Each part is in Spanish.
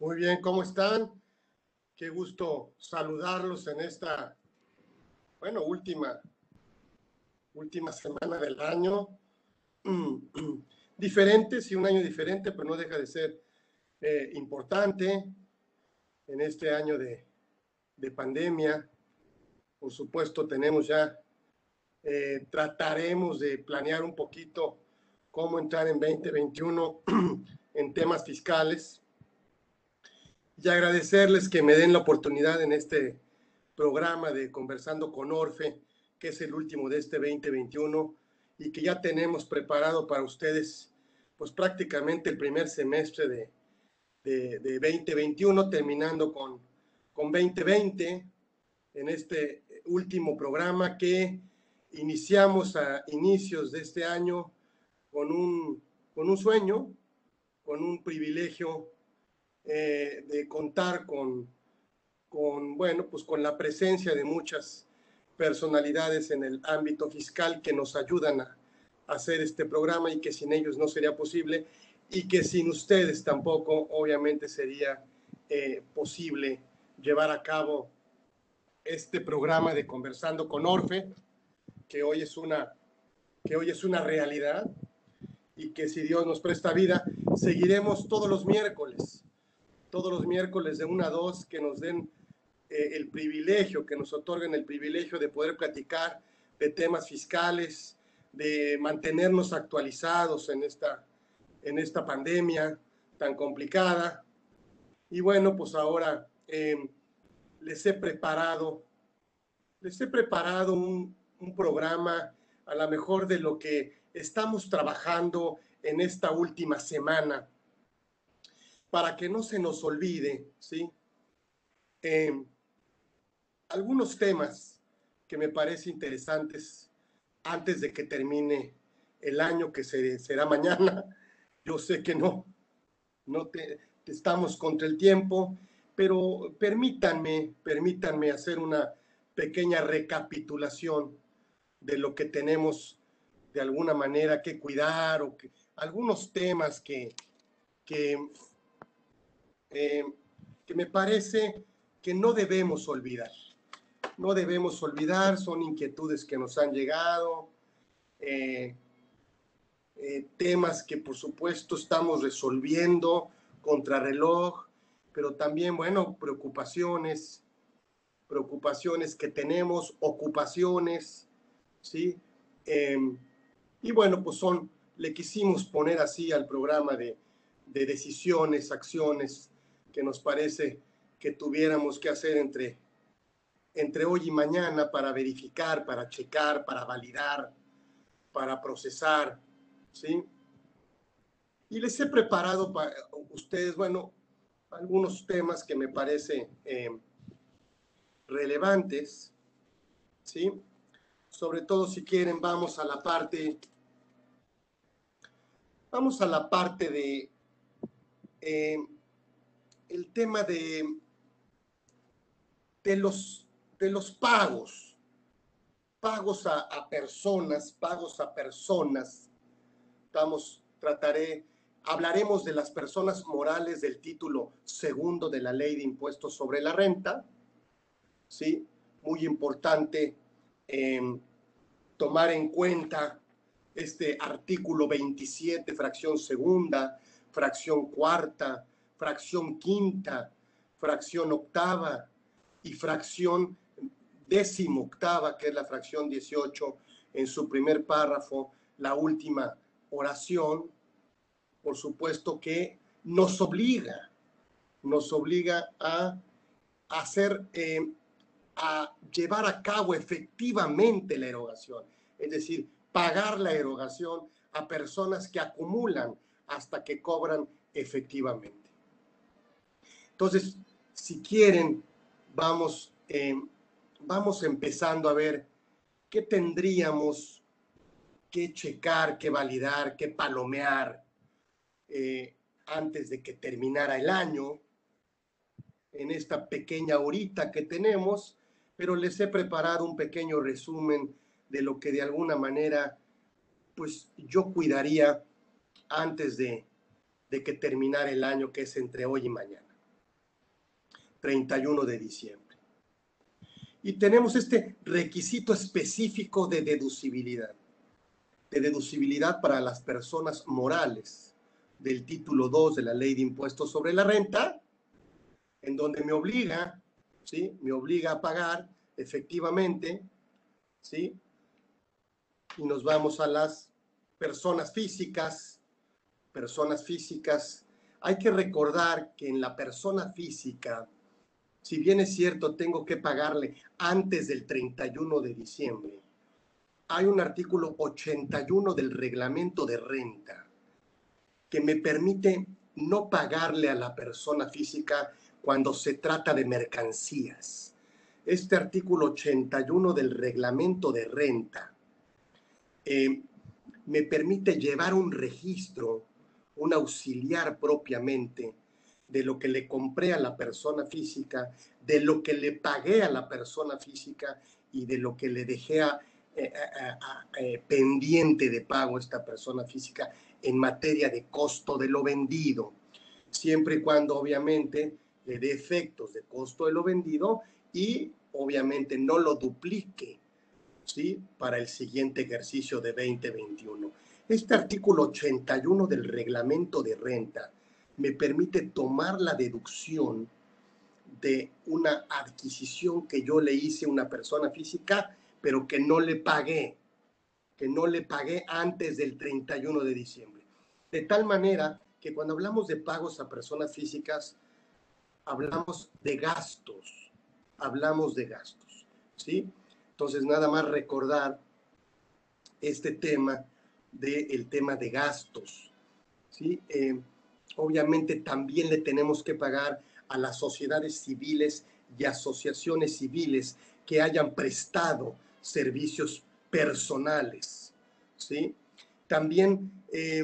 Muy bien, ¿cómo están? Qué gusto saludarlos en esta, bueno, última, última semana del año. Diferente, sí, un año diferente, pero no deja de ser eh, importante en este año de, de, pandemia. Por supuesto, tenemos ya, eh, trataremos de planear un poquito cómo entrar en 2021 en temas fiscales y agradecerles que me den la oportunidad en este programa de Conversando con Orfe, que es el último de este 2021 y que ya tenemos preparado para ustedes pues prácticamente el primer semestre de, de, de 2021, terminando con, con 2020 en este último programa que iniciamos a inicios de este año con un, con un sueño, con un privilegio eh, de contar con, con, bueno, pues con la presencia de muchas personalidades en el ámbito fiscal que nos ayudan a, hacer este programa y que sin ellos no sería posible y que sin ustedes tampoco obviamente sería eh, posible llevar a cabo este programa de Conversando con Orfe, que hoy es una, que hoy es una realidad y que si Dios nos presta vida, seguiremos todos los miércoles, todos los miércoles de 1 a 2, que nos den eh, el privilegio, que nos otorguen el privilegio de poder platicar de temas fiscales, de mantenernos actualizados en esta, en esta pandemia tan complicada. Y bueno, pues ahora em, les he preparado, les he preparado un, un programa a lo mejor de lo que estamos trabajando en esta última semana para que no se nos olvide, ¿sí? Eh, algunos temas que me parecen interesantes antes de que termine el año que será mañana. Yo sé que no, no te, estamos contra el tiempo, pero permítanme, permítanme hacer una pequeña recapitulación de lo que tenemos de alguna manera que cuidar o que algunos temas que, que, eh, que me parece que no debemos olvidar. No debemos olvidar, son inquietudes que nos han llegado, eh, eh, temas que por supuesto estamos resolviendo contra reloj, pero también, bueno, preocupaciones, preocupaciones que tenemos, ocupaciones, ¿sí? Em, y bueno, pues son, le quisimos poner así al programa de, de decisiones, acciones que nos parece que tuviéramos que hacer entre, entre hoy y mañana para verificar, para checar, para validar, para procesar, ¿sí? Y les he preparado para ustedes, bueno, algunos temas que me parecen eh, relevantes, ¿sí? Sobre todo si quieren, vamos a la parte Vamos a la parte de eh, el tema de, de, los, de los pagos, pagos a, personas, pagos a personas. Vamos, trataré, hablaremos de las personas morales del título segundo de la ley de impuestos sobre la renta, ¿sí? Muy importante eh, tomar en cuenta este artículo 27, fracción segunda, fracción cuarta, fracción quinta, fracción octava y fracción décimo octava, que es la fracción 18, en su primer párrafo, la última oración, por supuesto que nos obliga, nos obliga a hacer, eh, a llevar a cabo efectivamente la erogación. Es decir, pagar la erogación a personas que acumulan hasta que cobran efectivamente. Entonces, si quieren, vamos, eh, vamos empezando a ver qué tendríamos que checar, que validar, que palomear eh, antes de que terminara el año, en esta pequeña horita que tenemos, pero les he preparado un pequeño resumen de lo que de alguna manera, pues yo cuidaría antes de, que terminara el año, que es entre hoy y mañana. 31 de diciembre. Y tenemos este requisito específico de deducibilidad, de deducibilidad para las personas morales del título 2 de la ley de impuestos sobre la renta, en donde me obliga, ¿sí? Me obliga a pagar efectivamente, ¿sí? Y nos vamos a las personas físicas, personas físicas. Hay que recordar que en la persona física, si bien es cierto, tengo que pagarle antes del 31 de diciembre, hay un artículo 81 del reglamento de renta que me permite no pagarle a la persona física cuando se trata de mercancías. Este artículo 81 del reglamento de renta eh, me permite llevar un registro, un auxiliar propiamente de lo que le compré a la persona física, de lo que le pagué a la persona física y de lo que le dejé a, eh, eh, pendiente de pago a esta persona física en materia de costo de lo vendido, siempre y cuando obviamente le dé efectos de costo de lo vendido y obviamente no lo duplique ¿sí? para el siguiente ejercicio de 2021. Este artículo 81 del reglamento de renta me permite tomar la deducción de una adquisición que yo le hice a una persona física, pero que no le pagué, que no le pagué antes del 31 de diciembre. De tal manera que cuando hablamos de pagos a personas físicas, hablamos de gastos, hablamos de gastos, ¿sí? Entonces, nada más recordar este tema del tema de gastos. ¿sí? Eh, obviamente también le tenemos que pagar a las sociedades civiles y asociaciones civiles que hayan prestado servicios personales. ¿sí? También eh,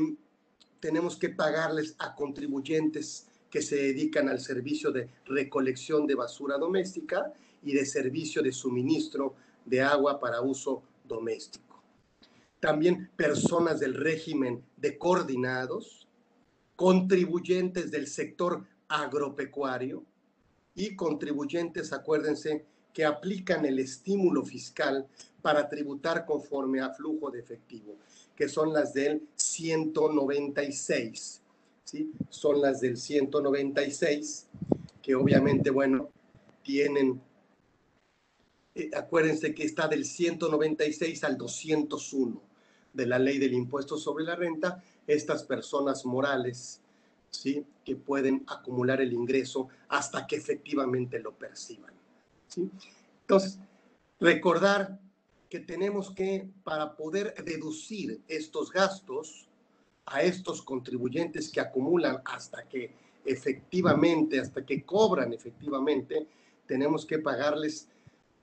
tenemos que pagarles a contribuyentes que se dedican al servicio de recolección de basura doméstica y de servicio de suministro de agua para uso doméstico. También personas del régimen de coordinados, contribuyentes del sector agropecuario y contribuyentes, acuérdense, que aplican el estímulo fiscal para tributar conforme a flujo de efectivo, que son las del 196. ¿sí? Son las del 196, que obviamente, bueno, tienen eh, acuérdense que está del 196 al 201 de la ley del impuesto sobre la renta, estas personas morales, ¿sí? Que pueden acumular el ingreso hasta que efectivamente lo perciban, ¿sí? Entonces, recordar que tenemos que, para poder deducir estos gastos a estos contribuyentes que acumulan hasta que efectivamente, hasta que cobran efectivamente, tenemos que pagarles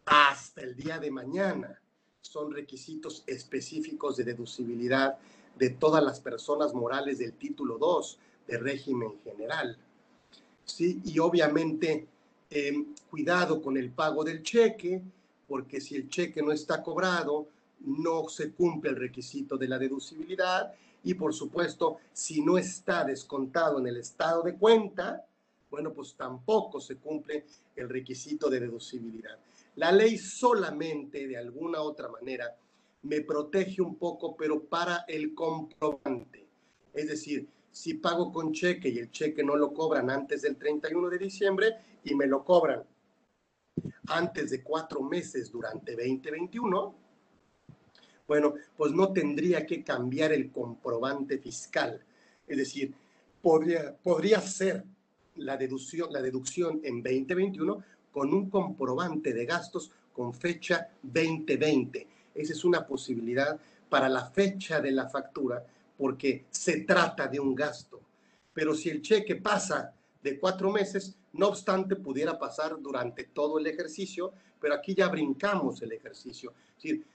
hasta el día de mañana. Son requisitos específicos de deducibilidad de todas las personas morales del título 2 de régimen general. ¿Sí? Y obviamente, em, cuidado con el pago del cheque, porque si el cheque no está cobrado, no se cumple el requisito de la deducibilidad y por supuesto, si no está descontado en el estado de cuenta, bueno, pues tampoco se cumple el requisito de deducibilidad. La ley solamente, de alguna otra manera, me protege un poco, pero para el comprobante. Es decir, si pago con cheque y el cheque no lo cobran antes del 31 de diciembre y me lo cobran antes de cuatro meses durante 2021, bueno, pues no tendría que cambiar el comprobante fiscal. Es decir, podría, podría la deducción, la deducción en 2021 con un comprobante de gastos con fecha 2020. Esa es una posibilidad para la fecha de la factura porque se trata de un gasto. Pero si el cheque pasa de cuatro meses, no obstante, pudiera pasar durante todo el ejercicio, pero aquí ya brincamos el ejercicio.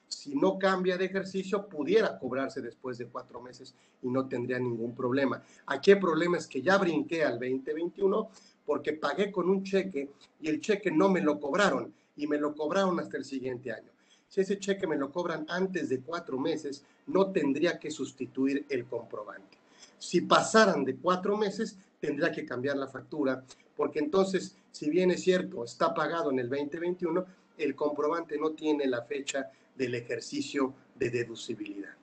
Si no cambia de ejercicio, pudiera cobrarse después de cuatro meses y no tendría ningún problema. Aquí el problema es que ya brinqué al 2021 porque pagué con un cheque y el cheque no me lo cobraron y me lo cobraron hasta el siguiente año. Si ese cheque me lo cobran antes de cuatro meses, no tendría que sustituir el comprobante. Si pasaran de cuatro meses, tendrá que cambiar la factura, porque entonces, si bien es cierto, está pagado en el 2021, el comprobante no tiene la fecha del ejercicio de deducibilidad.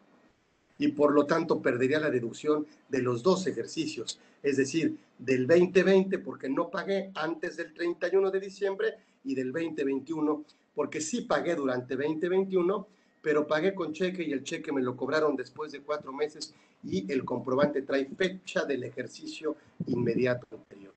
Y por lo tanto perdería la deducción de los dos ejercicios, es decir, del 2020 porque no pagué antes del 31 de diciembre y del 2021 porque sí pagué durante 2021, pero pagué con cheque y el cheque me lo cobraron después de cuatro meses y el comprobante trae fecha del ejercicio inmediato anterior.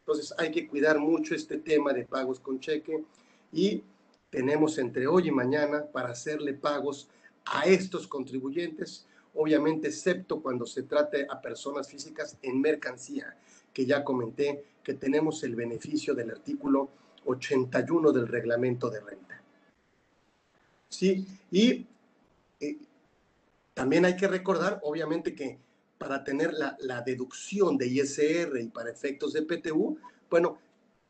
Entonces hay que cuidar mucho este tema de pagos con cheque y tenemos entre hoy y mañana para hacerle pagos a estos contribuyentes, obviamente excepto cuando se trate a personas físicas en mercancía, que ya comenté que tenemos el beneficio del artículo 81 del reglamento de renta. Sí, y eh, también hay que recordar, obviamente, que para tener la, la, deducción de ISR y para efectos de PTU, bueno,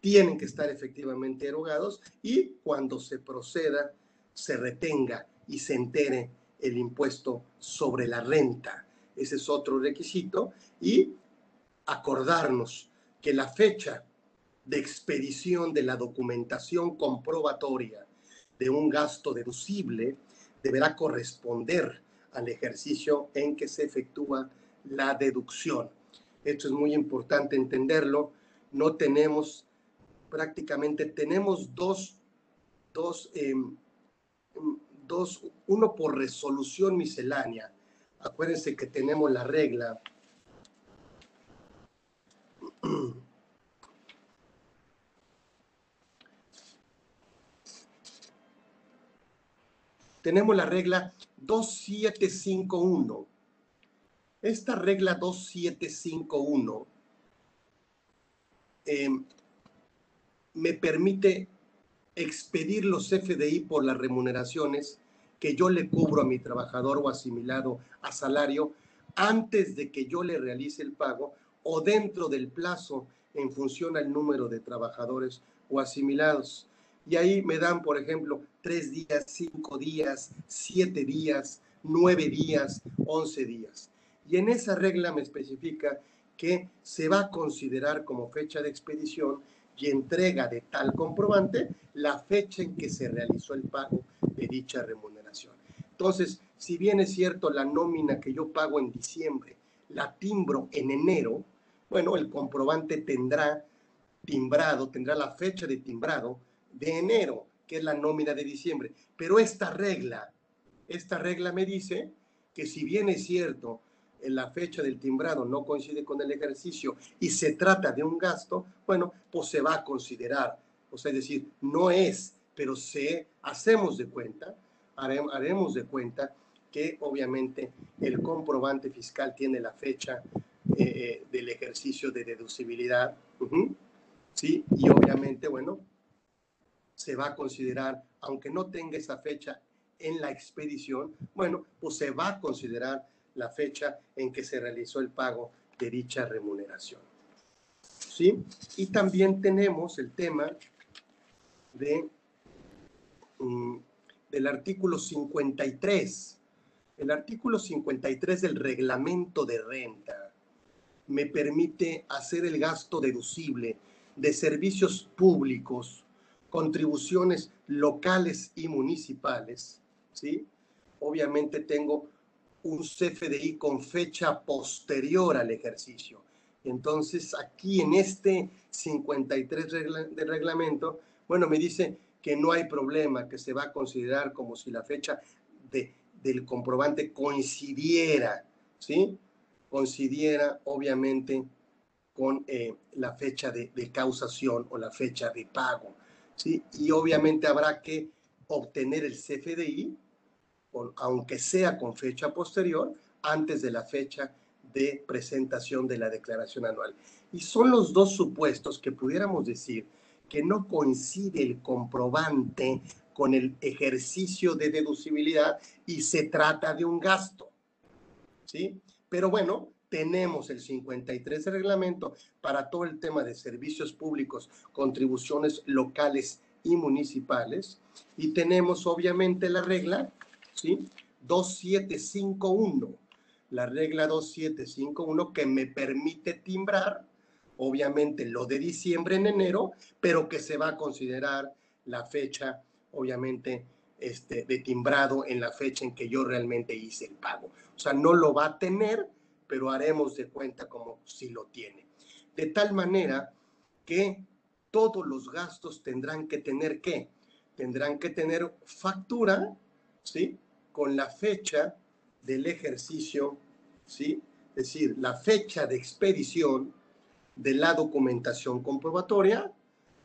tienen que estar efectivamente erogados y cuando se proceda, se retenga y se entere el impuesto sobre la renta. Ese es otro requisito. Y acordarnos que la fecha de expedición de la documentación comprobatoria de un gasto deducible deberá corresponder al ejercicio en que se efectúa la deducción. Esto es muy importante entenderlo. No tenemos, prácticamente tenemos dos, dos, em, dos, uno por resolución miscelánea. Acuérdense que tenemos la regla tenemos la regla 2751. Esta regla 2751 eh, me permite expedir los FDI por las remuneraciones que yo le cubro a mi trabajador o asimilado a salario antes de que yo le realice el pago o dentro del plazo en función al número de trabajadores o asimilados. Y ahí me dan, por ejemplo, tres días, cinco días, siete días, nueve días, once días. Y en esa regla me especifica que se va a considerar como fecha de expedición y entrega de tal comprobante la fecha en que se realizó el pago de dicha remuneración. Entonces, si bien es cierto la nómina que yo pago en diciembre, la timbro en enero, bueno, el comprobante tendrá timbrado, tendrá la fecha de timbrado de enero, que es la nómina de diciembre. Pero esta regla, esta regla me dice que si bien es cierto, en la fecha del timbrado no coincide con el ejercicio y se trata de un gasto, bueno, pues se va a considerar. O sea, es decir, no es, pero se hacemos de cuenta, haremos de cuenta que obviamente el comprobante fiscal tiene la fecha eh, eh, del ejercicio de deducibilidad. Sí, y obviamente, bueno, se va a considerar, aunque no tenga esa fecha en la expedición, bueno, pues se va a considerar la fecha en que se realizó el pago de dicha remuneración. ¿Sí? Y también tenemos el tema de, mm, del artículo 53. El artículo 53 del reglamento de renta me permite hacer el gasto deducible de servicios públicos contribuciones locales y municipales, ¿sí? Obviamente tengo un CFDI con fecha posterior al ejercicio. Entonces, aquí en este 53 de reglamento, bueno, me dice que no hay problema, que se va a considerar como si la fecha de, del comprobante coincidiera, ¿sí? Coincidiera, obviamente, con eh, la fecha de, de causación o la fecha de pago. ¿Sí? Y obviamente habrá que obtener el CFDI, aunque sea con fecha posterior, antes de la fecha de presentación de la declaración anual. Y son los dos supuestos que pudiéramos decir que no coincide el comprobante con el ejercicio de deducibilidad y se trata de un gasto. ¿Sí? Pero bueno, tenemos el 53 de reglamento para todo el tema de servicios públicos, contribuciones locales y municipales. Y tenemos obviamente la regla, ¿sí? 2751. La regla 2751 que me permite timbrar obviamente lo de diciembre en enero, pero que se va a considerar la fecha, obviamente, este, de timbrado en la fecha en que yo realmente hice el pago. O sea, no lo va a tener, pero haremos de cuenta como si lo tiene. De tal manera que todos los gastos tendrán que tener qué? Tendrán que tener factura, ¿sí? Con la fecha del ejercicio, ¿sí? Es decir, la fecha de expedición de la documentación comprobatoria,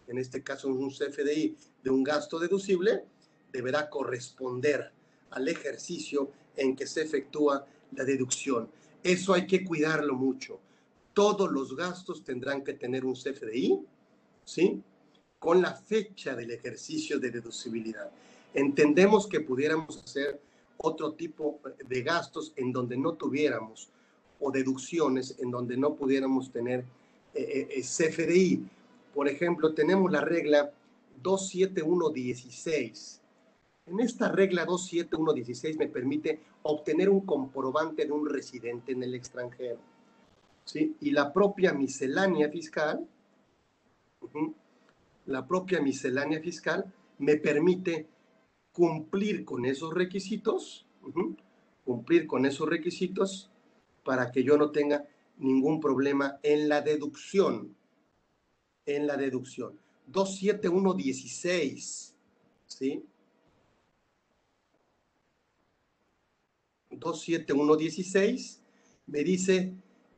en este caso un CFDI de un gasto deducible, deberá corresponder al ejercicio en que se efectúa la deducción. Eso hay que cuidarlo mucho. Todos los gastos tendrán que tener un CFDI, ¿sí? Con la fecha del ejercicio de deducibilidad. Entendemos que pudiéramos hacer otro tipo de gastos en donde no tuviéramos o deducciones en donde no pudiéramos tener eh, eh, CFDI. Por ejemplo, tenemos la regla 27116. En esta regla 27116 me permite obtener un comprobante de un residente en el extranjero. ¿sí? Y la propia miscelánea fiscal, la propia miscelánea fiscal me permite cumplir con esos requisitos, cumplir con esos requisitos para que yo no tenga ningún problema en la deducción, en la deducción. 27116, ¿sí? 27116 me dice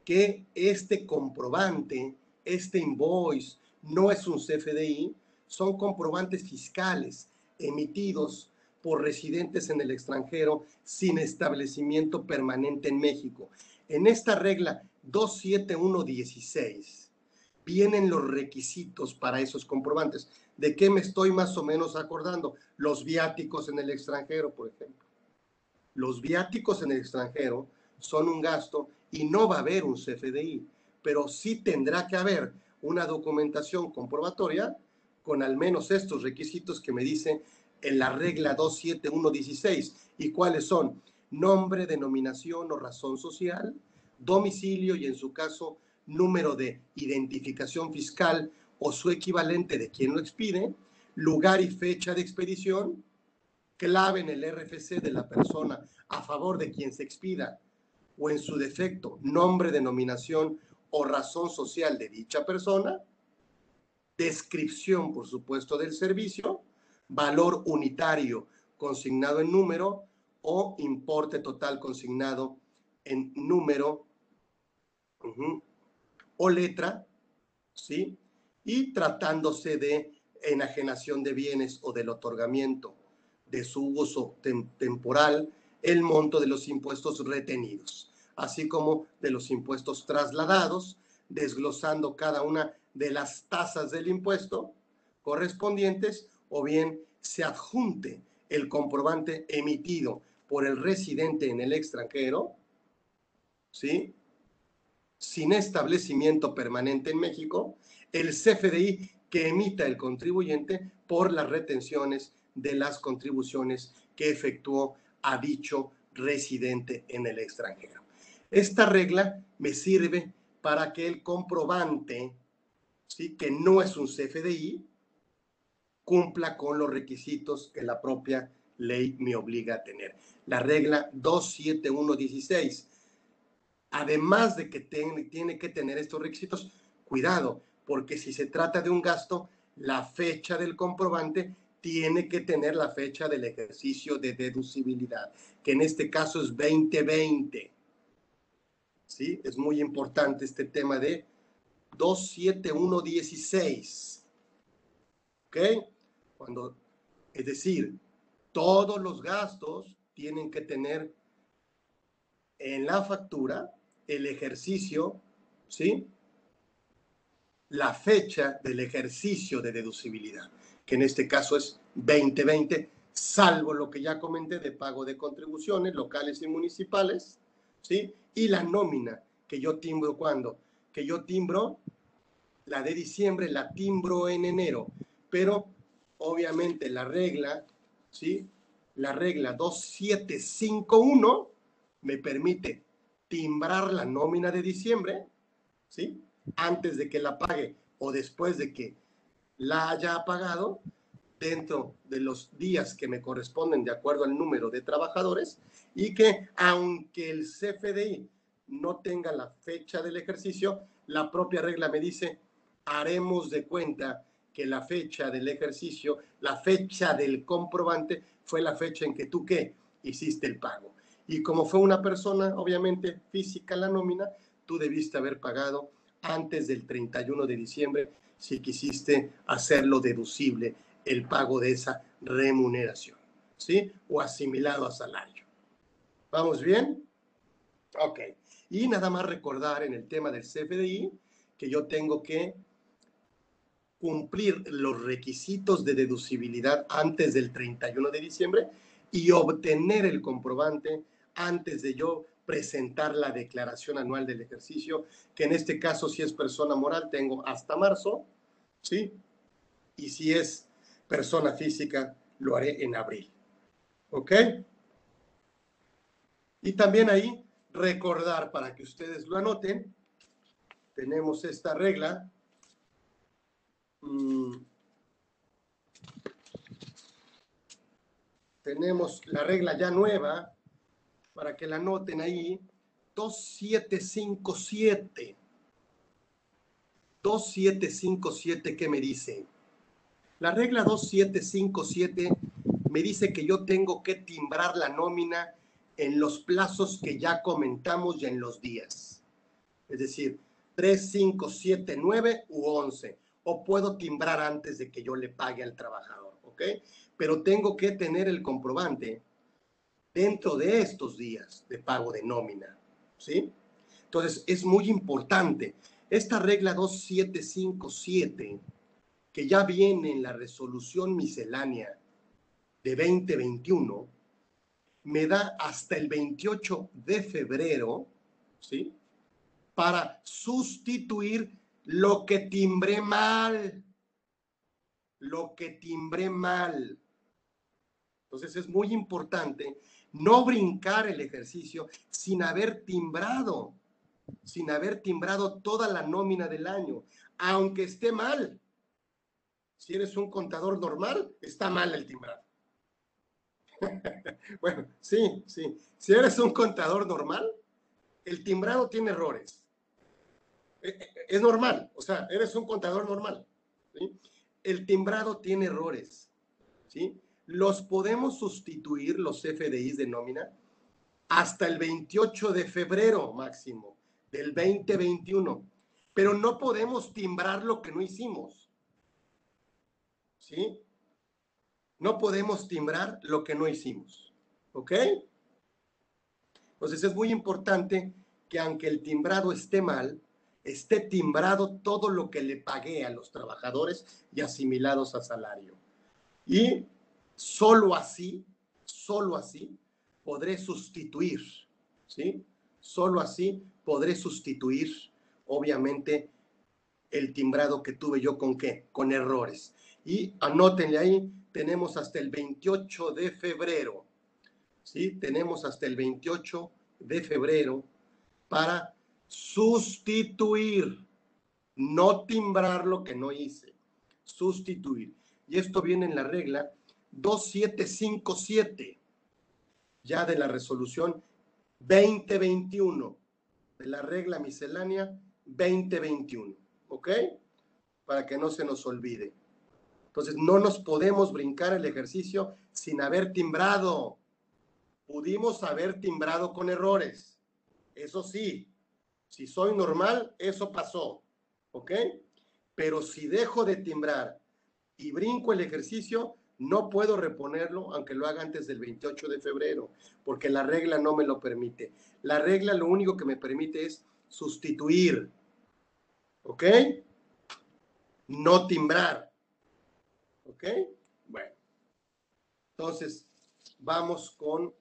que este comprobante, este invoice, no es un CFDI, son comprobantes fiscales emitidos por residentes en el extranjero sin establecimiento permanente en México. En esta regla 27116 vienen los requisitos para esos comprobantes. ¿De qué me estoy más o menos acordando? Los viáticos en el extranjero, por ejemplo. Los viáticos en el extranjero son un gasto y no va a haber un CFDI, pero sí tendrá que haber una documentación comprobatoria con al menos estos requisitos que me dicen en la regla 27116. ¿Y cuáles son? Nombre, denominación o razón social, domicilio y en su caso número de identificación fiscal o su equivalente de quien lo expide, lugar y fecha de expedición, clave en el RFC de la persona a favor de quien se expida o en su defecto nombre, denominación o razón social de dicha persona, descripción, por supuesto, del servicio, valor unitario consignado en número o importe total consignado en número o letra, ¿sí? Y tratándose de enajenación de bienes o del otorgamiento de su uso temporal, el monto de los impuestos retenidos, así como de los impuestos trasladados, desglosando cada una de las tasas del impuesto correspondientes o bien se adjunte el comprobante emitido por el residente en el extranjero, ¿sí? sin establecimiento permanente en México, el CFDI que emita el contribuyente por las retenciones de las contribuciones que efectuó a dicho residente en el extranjero. Esta regla me sirve para que el comprobante, ¿sí? que no es un CFDI, cumpla con los requisitos que la propia ley me obliga a tener. La regla 27116 además de que tiene, que tener estos requisitos, cuidado, porque si se trata de un gasto, la fecha del comprobante tiene que tener la fecha del ejercicio de deducibilidad, que en este caso es 2020. ¿Sí? Es muy importante este tema de 27116. ¿Ok? Cuando, es decir, todos los gastos tienen que tener en la factura el ejercicio, ¿sí? La fecha del ejercicio de deducibilidad, que en este caso es 2020, salvo lo que ya comenté de pago de contribuciones locales y municipales, ¿sí? Y la nómina que yo timbro cuando, que yo timbro la de diciembre, la timbro en enero, pero obviamente la regla, ¿sí? La regla 2751 me permite timbrar la nómina de diciembre, ¿sí? antes de que la pague o después de que la haya pagado, dentro de los días que me corresponden de acuerdo al número de trabajadores y que aunque el CFDI no tenga la fecha del ejercicio, la propia regla me dice, haremos de cuenta que la fecha del ejercicio, la fecha del comprobante fue la fecha en que tú qué hiciste el pago. Y como fue una persona, obviamente, física la nómina, tú debiste haber pagado antes del 31 de diciembre si quisiste hacerlo deducible el pago de esa remuneración, ¿sí? O asimilado a salario. ¿Vamos bien? Ok. Y nada más recordar en el tema del CFDI que yo tengo que cumplir los requisitos de deducibilidad antes del 31 de diciembre y obtener el comprobante antes de yo presentar la declaración anual del ejercicio, que en este caso si es persona moral tengo hasta marzo, ¿sí? Y si es persona física, lo haré en abril. ¿Ok? Y también ahí recordar para que ustedes lo anoten, tenemos esta regla. Mm. tenemos la regla ya nueva, para que la anoten ahí, 2757. 2757, ¿qué me dice? La regla 2757 me dice que yo tengo que timbrar la nómina en los plazos que ya comentamos y en los días. Es decir, 3, 5, 7, 9 u 11. O puedo timbrar antes de que yo le pague al trabajador, ¿ok? Pero tengo que tener el comprobante dentro de estos días de pago de nómina, ¿sí? Entonces, es muy importante. Esta regla 2757 que ya viene en la resolución miscelánea de 2021, me da hasta el 28 de febrero, ¿sí? Para sustituir lo que timbré mal. Lo que timbré mal. Entonces es muy importante no brincar el ejercicio sin haber timbrado, sin haber timbrado toda la nómina del año, aunque esté mal. Si eres un contador normal, está mal el timbrado. bueno, sí, sí. Si eres un contador normal, el timbrado tiene errores. E, e, es normal, o sea, eres un contador normal. El timbrado tiene errores. ¿sí? Los podemos sustituir, los FDIs de nómina, hasta el 28 de febrero máximo del 2021. Pero no podemos timbrar lo que no hicimos. ¿sí? No podemos timbrar lo que no hicimos, ¿ok? Entonces es muy importante que aunque el timbrado esté mal, esté timbrado todo lo que le pagué a los trabajadores y asimilados a salario. Y solo así, solo así, podré sustituir, ¿sí? Solo así podré sustituir, obviamente, el timbrado que tuve yo con qué? Con errores. Y anótenle ahí, tenemos hasta el 28 de febrero. ¿Sí? Tenemos hasta el 28 de febrero para sustituir, no timbrar lo que no hice, sustituir. Y esto viene en la regla 2757, ya de la resolución 2021, de la regla miscelánea 2021, ¿ok? Para que no se nos olvide. Entonces, no nos podemos brincar el ejercicio sin haber timbrado. Pudimos haber timbrado con errores. Eso sí, si soy normal, eso pasó. ¿Ok? Pero si dejo de timbrar y brinco el ejercicio, no puedo reponerlo, aunque lo haga antes del 28 de febrero, porque la regla no me lo permite. La regla lo único que me permite es sustituir. ¿Ok? No timbrar. ¿Ok? Bueno. Entonces, vamos con,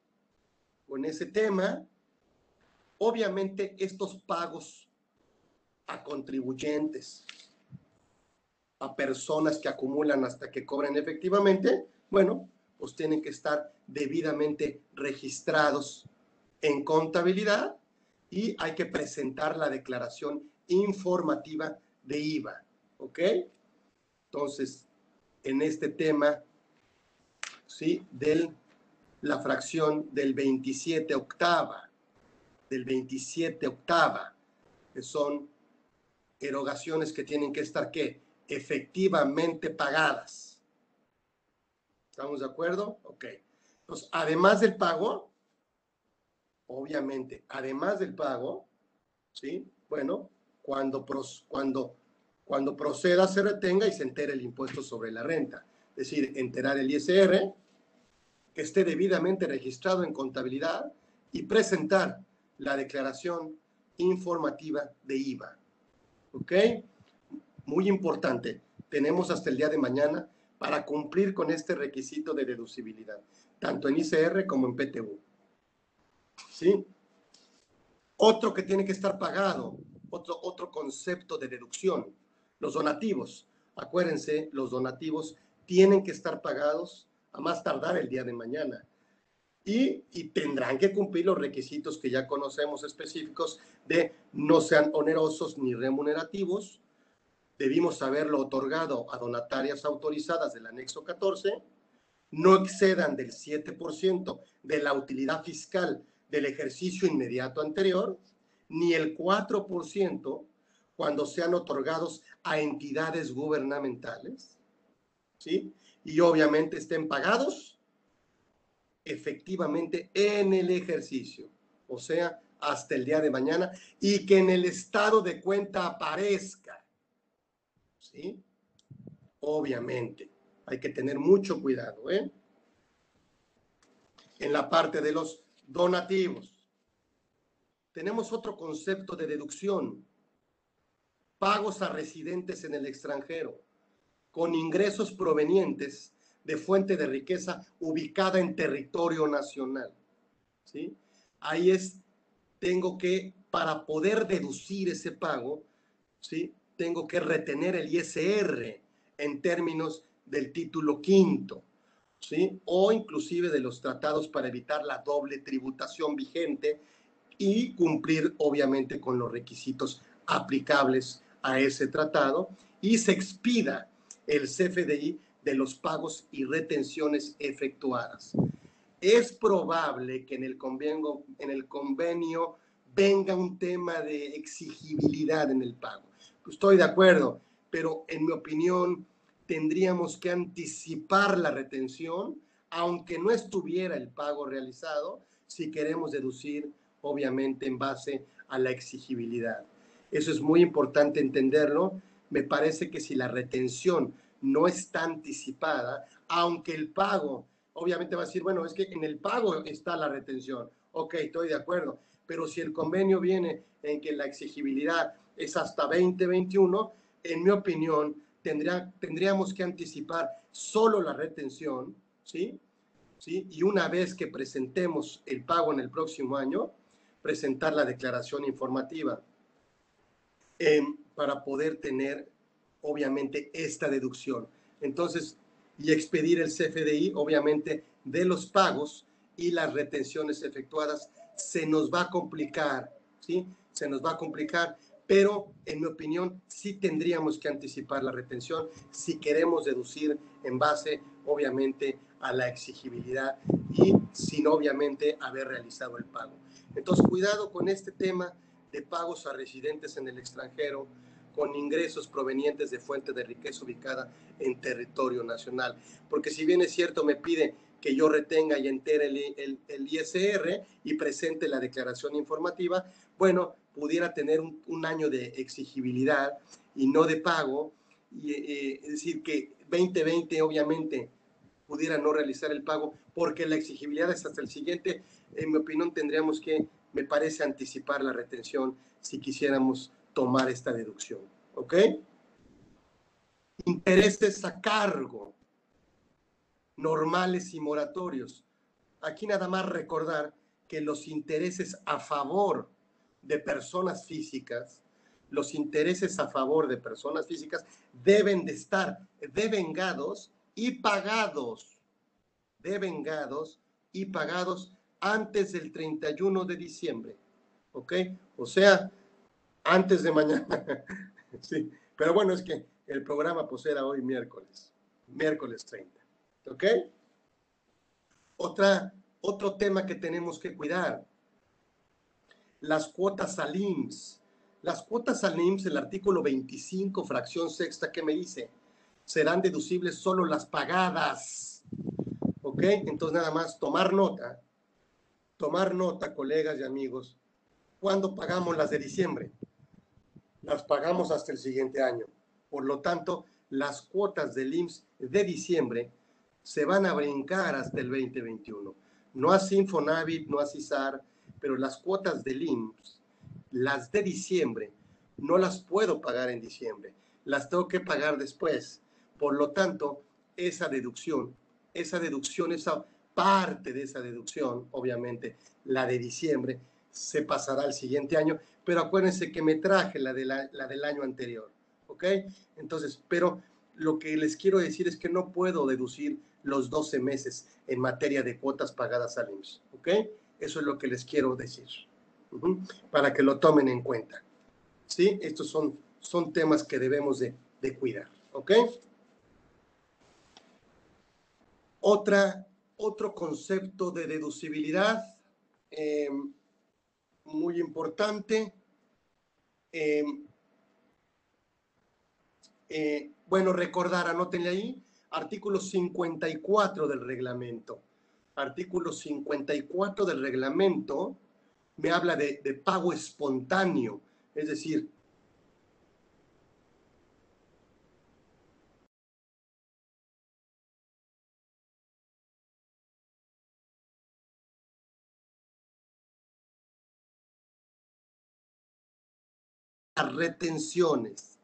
con ese tema. Obviamente, estos pagos a contribuyentes, a personas que acumulan hasta que cobren efectivamente, bueno, pues tienen que estar debidamente registrados en contabilidad y hay que presentar la declaración informativa de IVA. ¿Ok? Entonces, en este tema, ¿sí? De la fracción del 27 octava, del 27 octava, que son erogaciones que tienen que estar, ¿qué? Efectivamente pagadas. ¿Estamos de acuerdo? Ok. Entonces, además del pago, obviamente, además del pago, ¿sí? Bueno, cuando, cuando, cuando proceda, se retenga y se entere el impuesto sobre la renta. Es decir, enterar el ISR, que esté debidamente registrado en contabilidad y presentar la declaración informativa de IVA. ¿Ok? Muy importante. Tenemos hasta el día de mañana para cumplir con este requisito de deducibilidad, tanto en ICR como en PTU. ¿Sí? Otro que tiene que estar pagado, otro, otro concepto de deducción, los donativos. Acuérdense, los donativos tienen que estar pagados a más tardar el día de mañana. Y, y, tendrán que cumplir los requisitos que ya conocemos específicos de no sean onerosos ni remunerativos. Debimos haberlo otorgado a donatarias autorizadas del anexo 14, no excedan del 7% de la utilidad fiscal del ejercicio inmediato anterior, ni el 4% cuando sean otorgados a entidades gubernamentales, ¿sí? Y obviamente estén pagados efectivamente en el ejercicio, o sea, hasta el día de mañana, y que en el estado de cuenta aparezca, ¿sí? Obviamente, hay que tener mucho cuidado, ¿eh? En la parte de los donativos. Tenemos otro concepto de deducción. Pagos a residentes en el extranjero con ingresos provenientes de fuente de riqueza ubicada en territorio nacional. ¿sí? Ahí es, tengo que, para poder deducir ese pago, ¿sí? Tengo que retener el ISR en términos del título quinto. ¿sí? o inclusive de los tratados para evitar la doble tributación vigente y cumplir obviamente con los requisitos aplicables a ese tratado y se expida el CFDI de los pagos y retenciones efectuadas. Es probable que en el convenio, en el convenio venga un tema de exigibilidad en el pago. Estoy de acuerdo, pero en mi opinión tendríamos que anticipar la retención, aunque no estuviera el pago realizado, si queremos deducir, obviamente, en base a la exigibilidad. Eso es muy importante entenderlo. Me parece que si la retención no está anticipada, aunque el pago, obviamente va a decir, bueno, es que en el pago está la retención. Ok, estoy de acuerdo. Pero si el convenio viene en que la exigibilidad es hasta 2021, en mi opinión, tendría, tendríamos que anticipar solo la retención, ¿sí? ¿sí? Y una vez que presentemos el pago en el próximo año, presentar la declaración informativa em, para poder tener, obviamente, esta deducción. Entonces, y expedir el CFDI, obviamente, de los pagos y las retenciones efectuadas, se nos va a complicar, ¿sí? Se nos va a complicar pero en mi opinión sí tendríamos que anticipar la retención si queremos deducir en base, obviamente, a la exigibilidad y sin, obviamente, haber realizado el pago. Entonces, cuidado con este tema de pagos a residentes en el extranjero con ingresos provenientes de fuente de riqueza ubicada en territorio nacional. Porque si bien es cierto, me pide que yo retenga y entere el, el, ISR y presente la declaración informativa, bueno, pudiera tener un, año de exigibilidad y no de pago, y, eh, es decir, que 2020 obviamente pudiera no realizar el pago porque la exigibilidad es hasta el siguiente, en mi opinión tendríamos que, me parece, anticipar la retención si quisiéramos tomar esta deducción. ¿Ok? Intereses a cargo normales y moratorios. Aquí nada más recordar que los intereses a favor de personas físicas, los intereses a favor de personas físicas deben de estar devengados y pagados, devengados y pagados antes del 31 de diciembre. ¿Ok? O sea, antes de mañana. sí, pero bueno, es que el programa pues hoy miércoles, miércoles 30. ¿Ok? Otra, otro tema que tenemos que cuidar, las cuotas al IMSS. Las cuotas al IMSS, el artículo 25, fracción sexta, ¿qué me dice? Serán deducibles solo las pagadas. ¿Ok? Entonces nada más tomar nota, tomar nota, colegas y amigos, ¿cuándo pagamos las de diciembre? Las pagamos hasta el siguiente año. Por lo tanto, las cuotas del IMSS de diciembre se van a brincar hasta el 2021. No así Infonavit, no así SAR, pero las cuotas del IMSS, las de diciembre, no las puedo pagar en diciembre, las tengo que pagar después. Por lo tanto, esa deducción, esa deducción, esa parte de esa deducción, obviamente, la de diciembre, se pasará al siguiente año, pero acuérdense que me traje la, de la, la del año anterior, ¿ok? Entonces, pero lo que les quiero decir es que no puedo deducir los 12 meses en materia de cuotas pagadas al IMSS, ¿ok? Eso es lo que les quiero decir, para que lo tomen en cuenta. ¿Sí? Estos son, son temas que debemos de, de cuidar, ¿ok? Otra, otro concepto de deducibilidad em, muy importante. Em, eh, bueno, recordar, anótenle ahí, artículo 54 del reglamento artículo 54 del reglamento me habla de, pago espontáneo, es decir, las retenciones.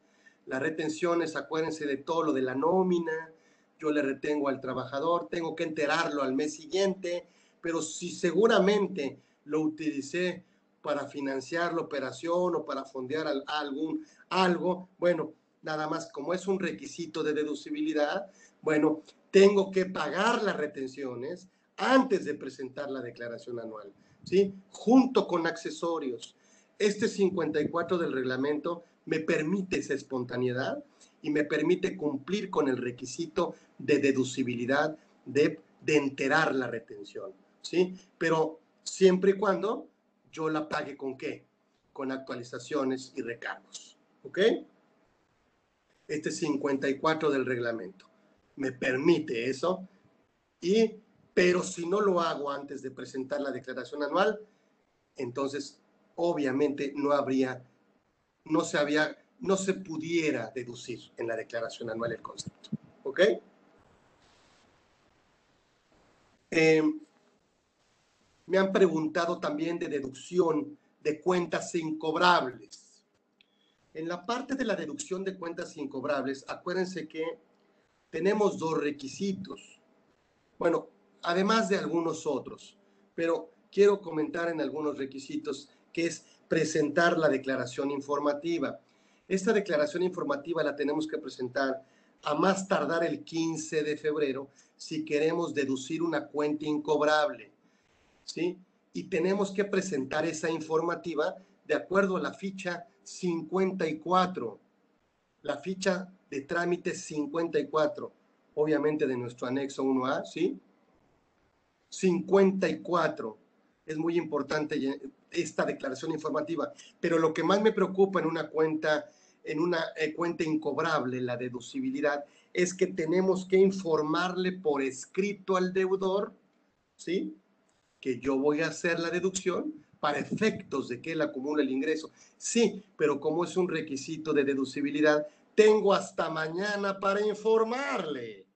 Las retenciones, acuérdense de todo lo de la nómina, yo le retengo al trabajador, tengo que enterarlo al mes siguiente, pero si seguramente lo utilicé para financiar la operación o para fondear algún algo, bueno, nada más como es un requisito de deducibilidad, bueno, tengo que pagar las retenciones antes de presentar la declaración anual, ¿sí? Junto con accesorios. Este 54 del reglamento me permite esa espontaneidad y me permite cumplir con el requisito de deducibilidad de, de enterar la retención, ¿sí? Pero siempre y cuando yo la pague con qué? Con actualizaciones y recargos, ¿ok? Este 54 del reglamento me permite eso y pero si no lo hago antes de presentar la declaración anual, entonces obviamente no habría, no se había no se pudiera deducir en la declaración anual el concepto. ¿Ok? Eh, me han preguntado también de deducción de cuentas incobrables. En la parte de la deducción de cuentas incobrables, acuérdense que tenemos dos requisitos. Bueno, además de algunos otros, pero quiero comentar en algunos requisitos que es presentar la declaración informativa. Esta declaración informativa la tenemos que presentar a más tardar el 15 de febrero si queremos deducir una cuenta incobrable, ¿sí? Y tenemos que presentar esa informativa de acuerdo a la ficha 54, la ficha de trámite 54, obviamente de nuestro anexo 1A, ¿sí? 54. Es muy importante esta declaración informativa, pero lo que más me preocupa en una cuenta en una eh, cuenta incobrable, la deducibilidad, es que tenemos que informarle por escrito al deudor, ¿sí? Que yo voy a hacer la deducción para efectos de que él acumule el ingreso. Sí, pero como es un requisito de deducibilidad, tengo hasta mañana para informarle.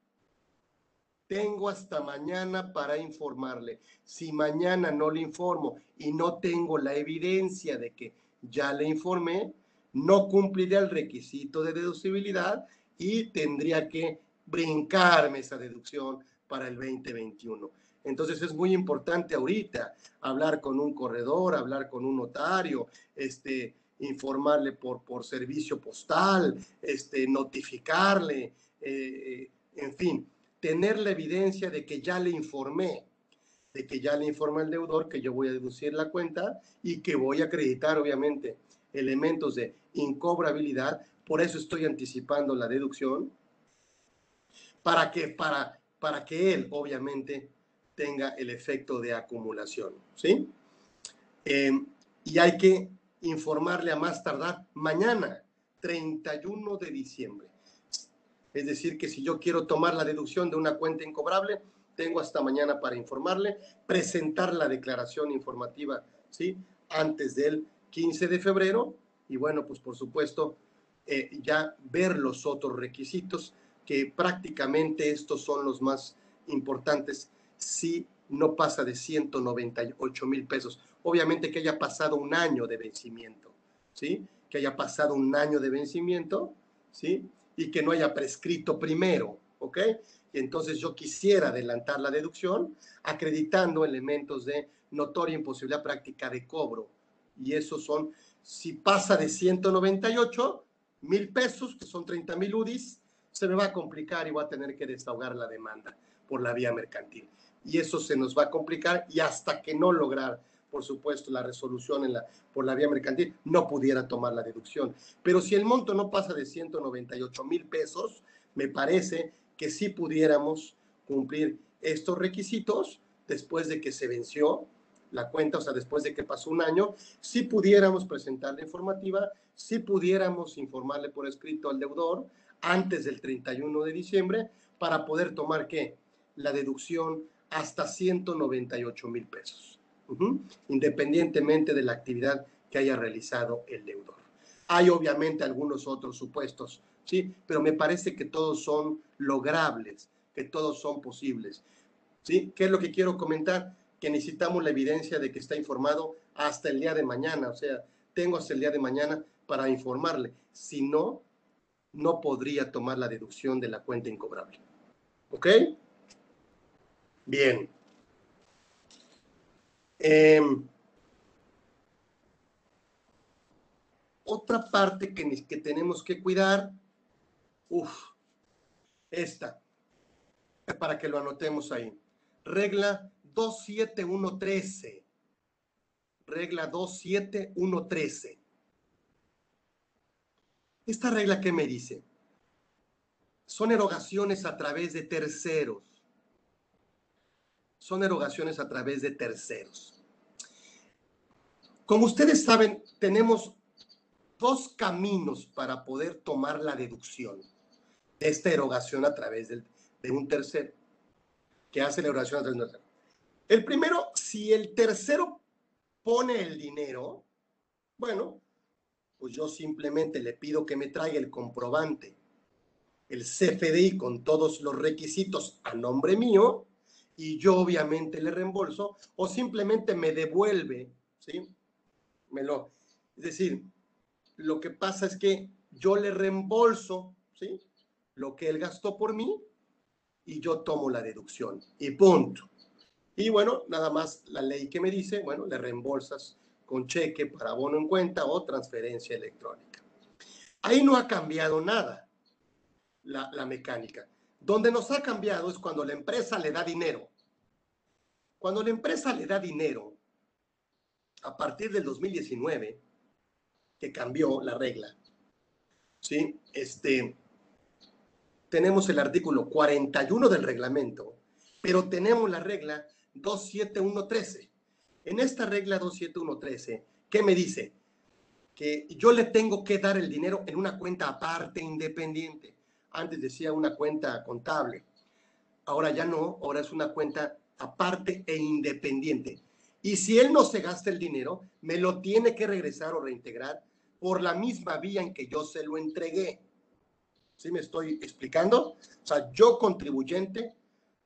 Tengo hasta mañana para informarle. Si mañana no le informo y no tengo la evidencia de que ya le informé, no cumpliría el requisito de deducibilidad y tendría que brincarme esa deducción para el 2021. Entonces es muy importante ahorita hablar con un corredor, hablar con un notario, este, informarle por, por servicio postal, este, notificarle, eh, en fin, tener la evidencia de que ya le informé, de que ya le informa el deudor que yo voy a deducir la cuenta y que voy a acreditar, obviamente, elementos de incobrabilidad, por eso estoy anticipando la deducción, para que, para, para que él, obviamente, tenga el efecto de acumulación, ¿sí? Em, y hay que informarle a más tardar mañana, 31 de diciembre. Es decir, que si yo quiero tomar la deducción de una cuenta incobrable, tengo hasta mañana para informarle, presentar la declaración informativa, ¿sí? Antes del 15 de febrero y bueno, pues por supuesto, eh, ya ver los otros requisitos, que prácticamente estos son los más importantes si no pasa de 198 mil pesos. Obviamente que haya pasado un año de vencimiento, ¿sí? Que haya pasado un año de vencimiento, ¿sí? Y que no haya prescrito primero, ¿ok? Y entonces yo quisiera adelantar la deducción acreditando elementos de notoria imposibilidad práctica de cobro. Y esos son, si pasa de 198 mil pesos, que son 30 mil UDIs, se me va a complicar y voy a tener que desahogar la demanda por la vía mercantil. Y eso se nos va a complicar y hasta que no lograr, por supuesto, la resolución en la, por la vía mercantil, no pudiera tomar la deducción. Pero si el monto no pasa de 198 mil pesos, me parece que sí pudiéramos cumplir estos requisitos después de que se venció la cuenta, o sea, después de que pasó un año, si pudiéramos presentar la informativa, si pudiéramos informarle por escrito al deudor antes del 31 de diciembre para poder tomar qué? La deducción hasta 198 mil pesos, independientemente de la actividad que haya realizado el deudor. Hay obviamente algunos otros supuestos, ¿sí? Pero me parece que todos son logrables, que todos son posibles, ¿sí? ¿Qué es lo que quiero comentar? Que necesitamos la evidencia de que está informado hasta el día de mañana, o sea, tengo hasta el día de mañana para informarle. Si no, no podría tomar la deducción de la cuenta incobrable. ¿Ok? Bien. Em, otra parte que, que tenemos que cuidar, uff, esta, para que lo anotemos ahí. Regla 27113. Regla 27113. Esta regla, ¿qué me dice? Son erogaciones a través de terceros. Son erogaciones a través de terceros. Como ustedes saben, tenemos dos caminos para poder tomar la deducción de esta erogación a través de un tercero, que hace la erogación a través de un tercero. El primero, si el tercero pone el dinero, bueno, pues yo simplemente le pido que me traiga el comprobante, el CFDI con todos los requisitos a nombre mío y yo obviamente le reembolso o simplemente me devuelve, ¿sí? Me lo, es decir, lo que pasa es que yo le reembolso, ¿sí? Lo que él gastó por mí y yo tomo la deducción y punto. Y bueno, nada más la ley que me dice, bueno, le reembolsas con cheque para abono en cuenta o transferencia electrónica. Ahí no ha cambiado nada la, la mecánica. Donde nos ha cambiado es cuando la empresa le da dinero. Cuando la empresa le da dinero, a partir del 2019, que cambió la regla, ¿sí? Este, tenemos el artículo 41 del reglamento, pero tenemos la regla 27113 en esta regla 27113, ¿qué me dice? Que yo le tengo que dar el dinero en una cuenta aparte, independiente. Antes decía una cuenta contable. Ahora ya no, ahora es una cuenta aparte e independiente. Y si él no se gasta el dinero, me lo tiene que regresar o reintegrar por la misma vía en que yo se lo entregué. ¿Sí me estoy explicando? O sea, yo contribuyente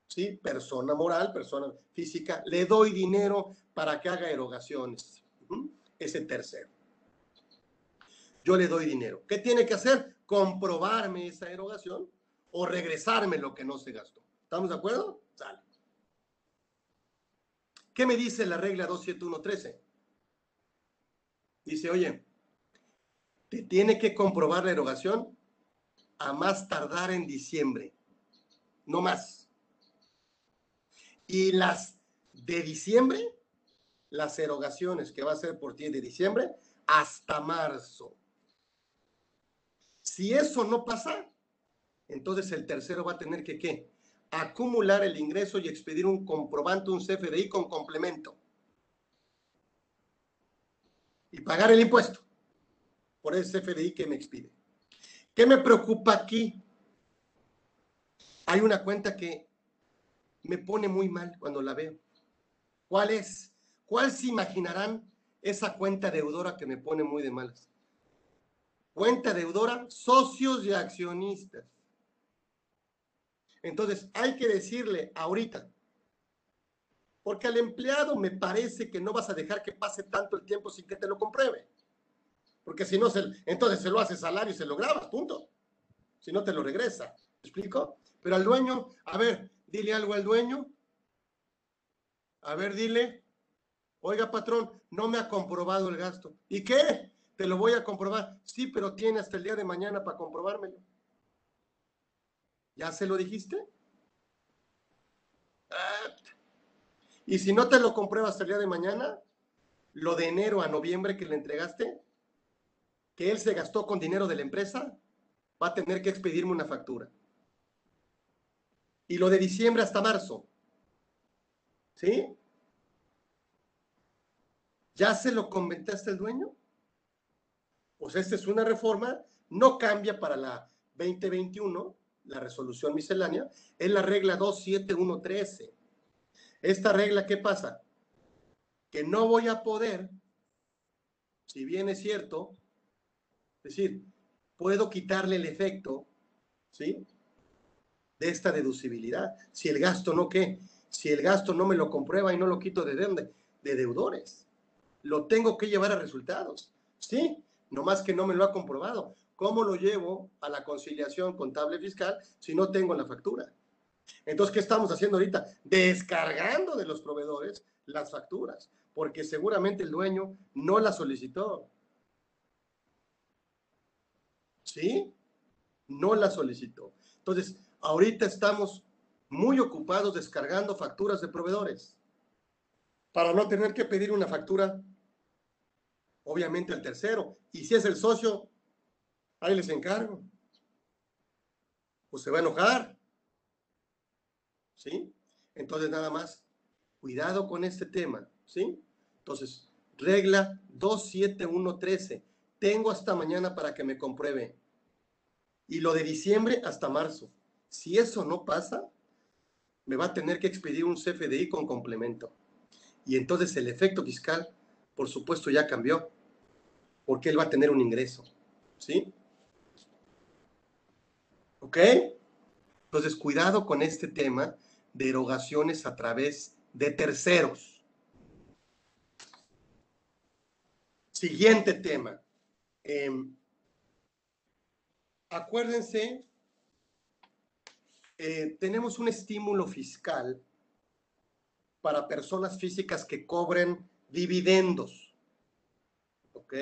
¿sí? Persona moral, persona física, le doy dinero para que haga erogaciones. Ese tercero. Yo le doy dinero. ¿Qué tiene que hacer? Comprobarme esa erogación o regresarme lo que no se gastó. ¿Estamos de acuerdo? Sale. ¿Qué me dice la regla 27113? Dice, oye, te tiene que comprobar la erogación a más tardar en diciembre. No más. Y las de diciembre, las erogaciones que va a ser por ti de diciembre, hasta marzo. Si eso no pasa, entonces el tercero va a tener que ¿qué? Acumular el ingreso y expedir un comprobante, un CFDI con complemento. Y pagar el impuesto por ese CFDI que me expide. ¿Qué me preocupa aquí? Hay una cuenta que me pone muy mal cuando la veo. ¿Cuál es? ¿Cuál se imaginarán esa cuenta deudora que me pone muy de malas? Cuenta deudora, socios y accionistas. Entonces, hay que decirle ahorita, porque al empleado me parece que no vas a dejar que pase tanto el tiempo sin que te lo compruebe. Porque si no, entonces se lo hace salario y se lo grabas, punto. Si no, te lo regresa. ¿Me explico? Pero al dueño, a ver, dile algo al dueño. A ver, dile, oiga, patrón, no me ha comprobado el gasto. ¿Y qué? Te lo voy a comprobar. Sí, pero tiene hasta el día de mañana para comprobármelo. ¿Ya se lo dijiste? Ah. Y si no te lo compruebas el día de mañana, lo de enero a noviembre que le entregaste, que él se gastó con dinero de la empresa, va a tener que expedirme una factura. Y lo de diciembre hasta marzo. ¿Sí? ¿Ya se lo comentaste al dueño? Pues esta es una reforma, no cambia para la 2021, la resolución miscelánea, es la regla 27113. Esta regla, ¿qué pasa? Que no voy a poder, si bien es cierto, es decir, puedo quitarle el efecto, ¿sí? De esta deducibilidad. Si el gasto no, ¿qué? Si el gasto no me lo comprueba y no lo quito de dónde? De deudores. Lo tengo que llevar a resultados, ¿sí? No más que no me lo ha comprobado. ¿Cómo lo llevo a la conciliación contable fiscal si no tengo la factura? Entonces, ¿qué estamos haciendo ahorita? Descargando de los proveedores las facturas, porque seguramente el dueño no la solicitó. ¿Sí? No la solicitó. Entonces, ahorita estamos muy ocupados descargando facturas de proveedores para no tener que pedir una factura, obviamente, al tercero. Y si es el socio, ahí les encargo. Pues se va a enojar. ¿Sí? Entonces, nada más, cuidado con este tema. ¿Sí? Entonces, regla 27113. Tengo hasta mañana para que me compruebe. Y lo de diciembre hasta marzo. Si eso no pasa, me va a tener que expedir un CFDI con complemento. Y entonces el efecto fiscal, por supuesto, ya cambió, porque él va a tener un ingreso. ¿Sí? ¿Ok? Entonces, cuidado con este tema de erogaciones a través de terceros. Siguiente tema. Em, acuérdense, eh, tenemos un estímulo fiscal para personas físicas que cobren dividendos. ¿Ok?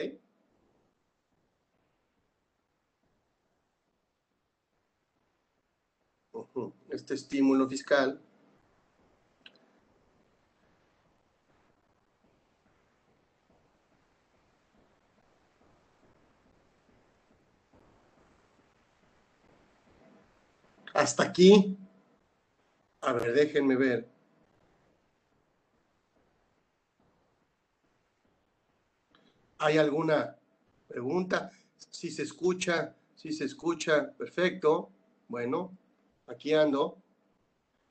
Este estímulo fiscal. Hasta aquí. A ver, déjenme ver. ¿Hay alguna pregunta? Si se escucha, si se escucha, perfecto. Bueno, Aquí.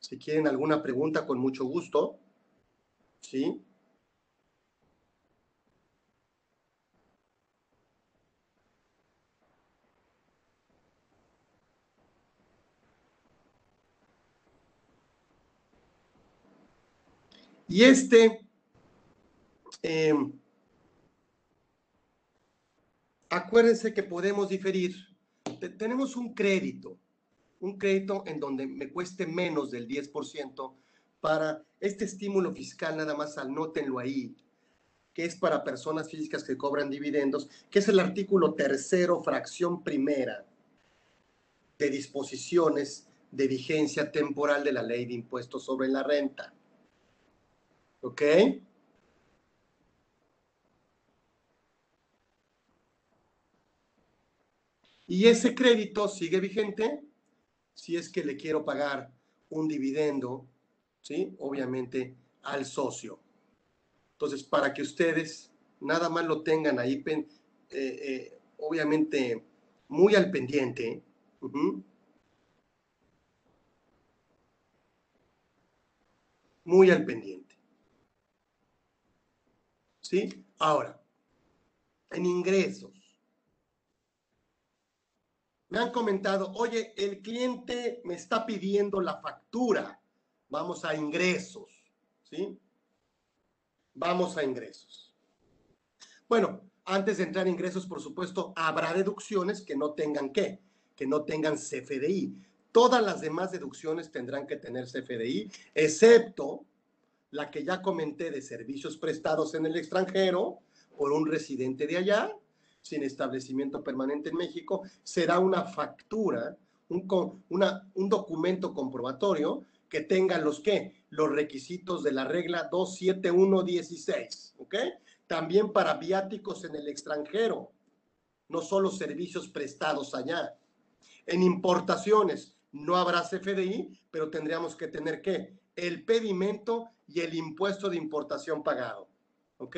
Si quieren alguna pregunta, con mucho gusto. ¿Sí? Y este, em, acuérdense que podemos diferir. tenemos un crédito un crédito en donde me cueste menos del 10% para este estímulo fiscal, nada más anótenlo ahí, que es para personas físicas que cobran dividendos, que es el artículo tercero, fracción primera de disposiciones de vigencia temporal de la ley de impuestos sobre la renta. ¿Ok? Y ese crédito sigue vigente si es que le quiero pagar un dividendo, ¿sí? Obviamente al socio. Entonces, para que ustedes nada más lo tengan ahí, eh, eh, obviamente muy al pendiente. Muy al pendiente. ¿Sí? Ahora, en ingresos. Me han comentado, oye, el cliente me está pidiendo la factura. Vamos a ingresos, ¿sí? Vamos a ingresos. Bueno, antes de entrar a ingresos, por supuesto, habrá deducciones que no tengan qué, que no tengan CFDI. Todas las demás deducciones tendrán que tener CFDI, excepto la que ya comenté de servicios prestados en el extranjero por un residente de allá, sin establecimiento permanente en México, será una factura, un, una, un documento comprobatorio que tenga los qué, los requisitos de la regla 27116, ¿ok? También para viáticos en el extranjero, no solo servicios prestados allá. En importaciones no habrá CFDI, pero tendríamos que tener qué, el pedimento y el impuesto de importación pagado. ¿Ok?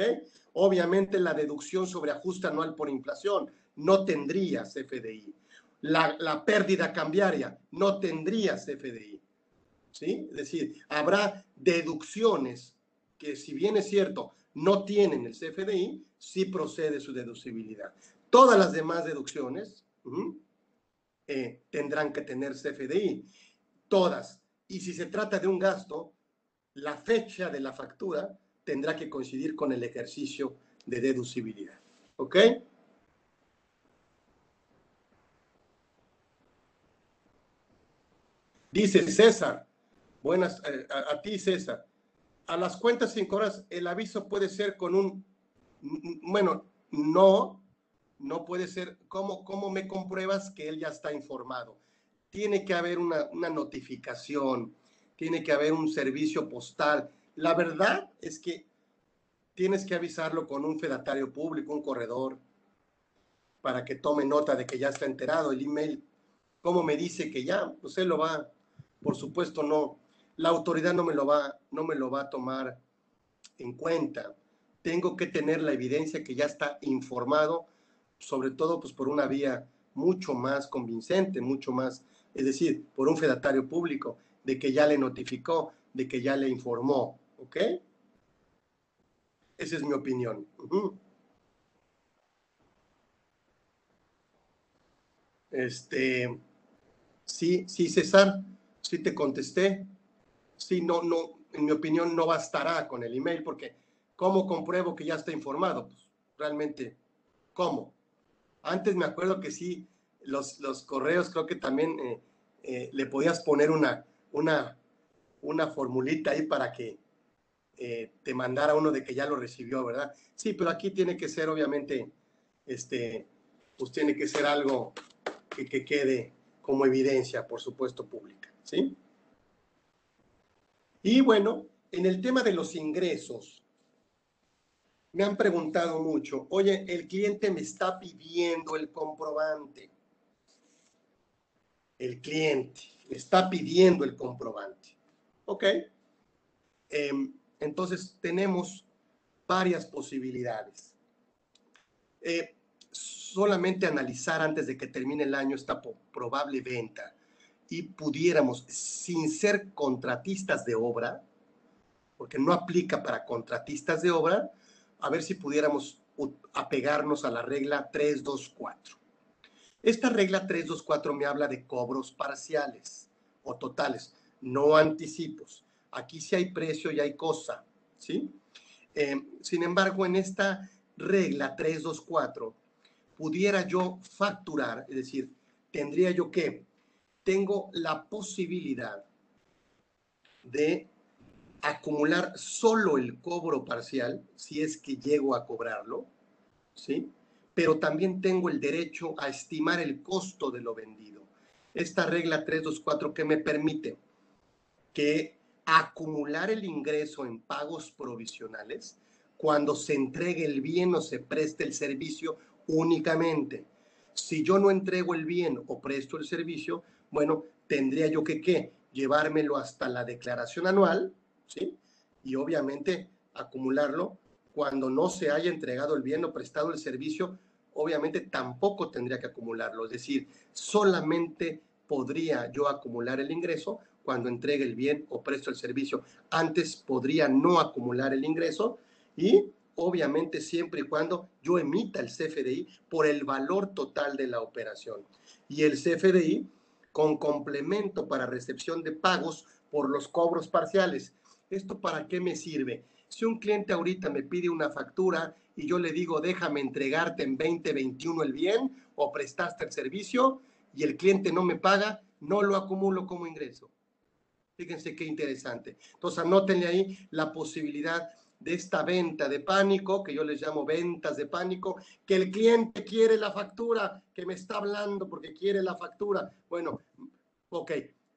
Obviamente la deducción sobre ajuste anual por inflación no tendría CFDI. La, la pérdida cambiaria no tendría CFDI. ¿Sí? Es decir, habrá deducciones que si bien es cierto, no tienen el CFDI, sí procede su deducibilidad. Todas las demás deducciones eh, tendrán que tener CFDI. Todas. Y si se trata de un gasto, la fecha de la factura tendrá que coincidir con el ejercicio de deducibilidad. ¿Ok? Dice César, buenas eh, a, ti César, a las cuentas cinco horas el aviso puede ser con un, bueno, no, no puede ser, ¿cómo, cómo me compruebas que él ya está informado? Tiene que haber una, una notificación, tiene que haber un servicio postal. La verdad es que tienes que avisarlo con un fedatario público, un corredor, para que tome nota de que ya está enterado. El email, ¿cómo me dice que ya? Pues él lo va, por supuesto no, la autoridad no me lo va, no me lo va a tomar en cuenta. Tengo que tener la evidencia que ya está informado, sobre todo pues por una vía mucho más convincente, mucho más, es decir, por un fedatario público de que ya le notificó, de que ya le informó, ¿ok? Esa es mi opinión. Este, sí, sí, César, sí te contesté. Sí, no, no, en mi opinión no bastará con el email porque ¿cómo compruebo que ya está informado? Pues realmente, ¿cómo? Antes me acuerdo que sí, los, los correos creo que también eh, eh, le podías poner una, una, una formulita ahí para que eh, te mandara uno de que ya lo recibió, ¿verdad? Sí, pero aquí tiene que ser, obviamente, este, pues tiene que ser algo que, que quede como evidencia, por supuesto, pública, ¿sí? Y bueno, en el tema de los ingresos, me han preguntado mucho, oye, el cliente me está pidiendo el comprobante. El cliente está pidiendo el comprobante. ¿Ok? Em, entonces tenemos varias posibilidades. Eh, solamente analizar antes de que termine el año esta probable venta y pudiéramos, sin ser contratistas de obra, porque no aplica para contratistas de obra, a ver si pudiéramos apegarnos a la regla 324. Esta regla 324 me habla de cobros parciales o totales, no anticipos. Aquí sí hay precio y hay cosa, ¿sí? Eh, sin embargo, en esta regla 324, pudiera yo facturar, es decir, tendría yo que, tengo la posibilidad de acumular solo el cobro parcial, si es que llego a cobrarlo, ¿sí? pero también tengo el derecho a estimar el costo de lo vendido. Esta regla 324 que me permite que acumular el ingreso en pagos provisionales cuando se entregue el bien o se preste el servicio únicamente. Si yo no entrego el bien o presto el servicio, bueno, tendría yo que qué? Llevármelo hasta la declaración anual, ¿sí? Y obviamente acumularlo cuando no se haya entregado el bien o prestado el servicio, obviamente tampoco tendría que acumularlo. Es decir, solamente podría yo acumular el ingreso cuando entregue el bien o presto el servicio. Antes podría no acumular el ingreso y obviamente siempre y cuando yo emita el CFDI por el valor total de la operación. Y el CFDI con complemento para recepción de pagos por los cobros parciales. ¿Esto para qué me sirve? Si un cliente ahorita me pide una factura y yo le digo, déjame entregarte en 2021 el bien o prestaste el servicio y el cliente no me paga, no lo acumulo como ingreso. Fíjense qué interesante. Entonces, anótenle ahí la posibilidad de esta venta de pánico, que yo les llamo ventas de pánico, que el cliente quiere la factura, que me está hablando porque quiere la factura. Bueno, ok,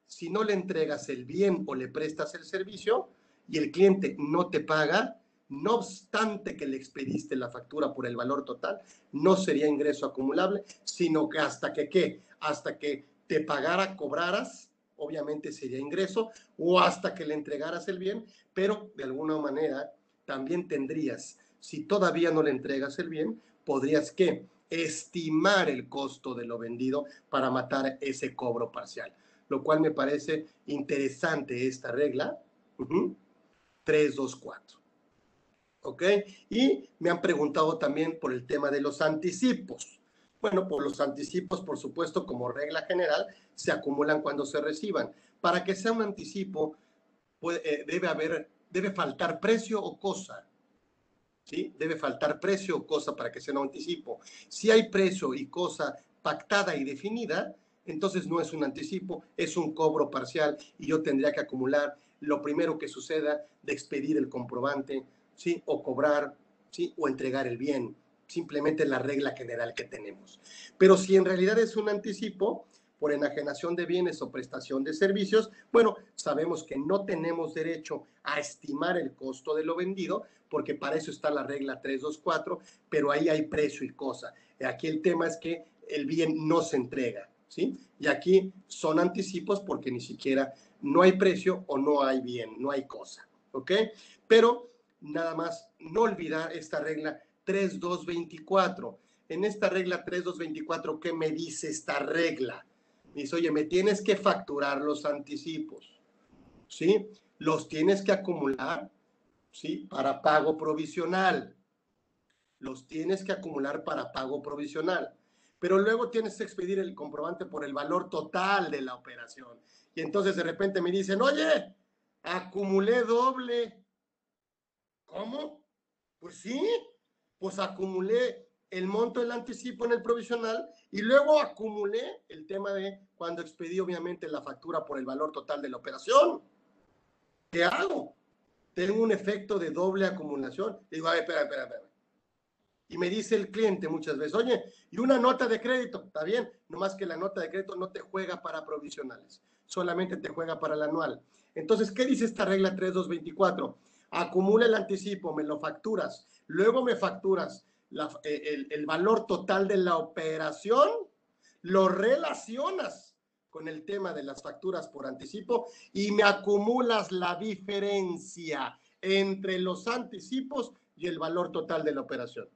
si no le entregas el bien o le prestas el servicio y el cliente no te paga, no obstante que le expediste la factura por el valor total, no sería ingreso acumulable, sino que hasta que qué, hasta que te pagara, cobraras, obviamente sería ingreso, o hasta que le entregaras el bien, pero de alguna manera también tendrías, si todavía no le entregas el bien, podrías que estimar el costo de lo vendido para matar ese cobro parcial, lo cual me parece interesante esta regla. 3, 2, 4. ¿Ok? Y me han preguntado también por el tema de los anticipos. Bueno, por los anticipos, por supuesto, como regla general, se acumulan cuando se reciban. Para que sea un anticipo, eh, debe haber, debe faltar precio o cosa. ¿Sí? Debe faltar precio o cosa para que sea un anticipo. Si hay precio y cosa pactada y definida, entonces no es un anticipo, es un cobro parcial y yo tendría que acumular lo primero que suceda de expedir el comprobante, ¿sí? O cobrar, ¿sí? O entregar el bien. Simplemente la regla general que tenemos. Pero si en realidad es un anticipo, por enajenación de bienes o prestación de servicios, bueno, sabemos que no tenemos derecho a estimar el costo de lo vendido, porque para eso está la regla 324, pero ahí hay precio y cosa. Aquí el tema es que el bien no se entrega, ¿sí? Y aquí son anticipos porque ni siquiera no hay precio o no hay bien, no hay cosa, ¿ok? Pero nada más no olvidar esta regla 3224. En esta regla 3224, ¿qué me dice esta regla? Dice, oye, me tienes que facturar los anticipos, ¿sí? Los tienes que acumular, ¿sí? Para pago provisional. Los tienes que acumular para pago provisional. Pero luego tienes que expedir el comprobante por el valor total de la operación. Y entonces de repente me dicen, oye, acumulé doble. ¿Cómo? Pues sí, pues acumulé el monto del anticipo en el provisional y luego acumulé el tema de cuando expedí obviamente la factura por el valor total de la operación. ¿Qué hago? Tengo un efecto de doble acumulación. Digo, a ver, espera, espera, espera. Y me dice el cliente muchas veces, oye, y una nota de crédito, está bien, nomás que la nota de crédito no te juega para provisionales, solamente te juega para el anual. Entonces, ¿qué dice esta regla 3224? Acumula el anticipo, me lo facturas, luego me facturas eh, el, valor total de la operación, lo relacionas con el tema de las facturas por anticipo y me acumulas la diferencia entre los anticipos y el valor total de la operación.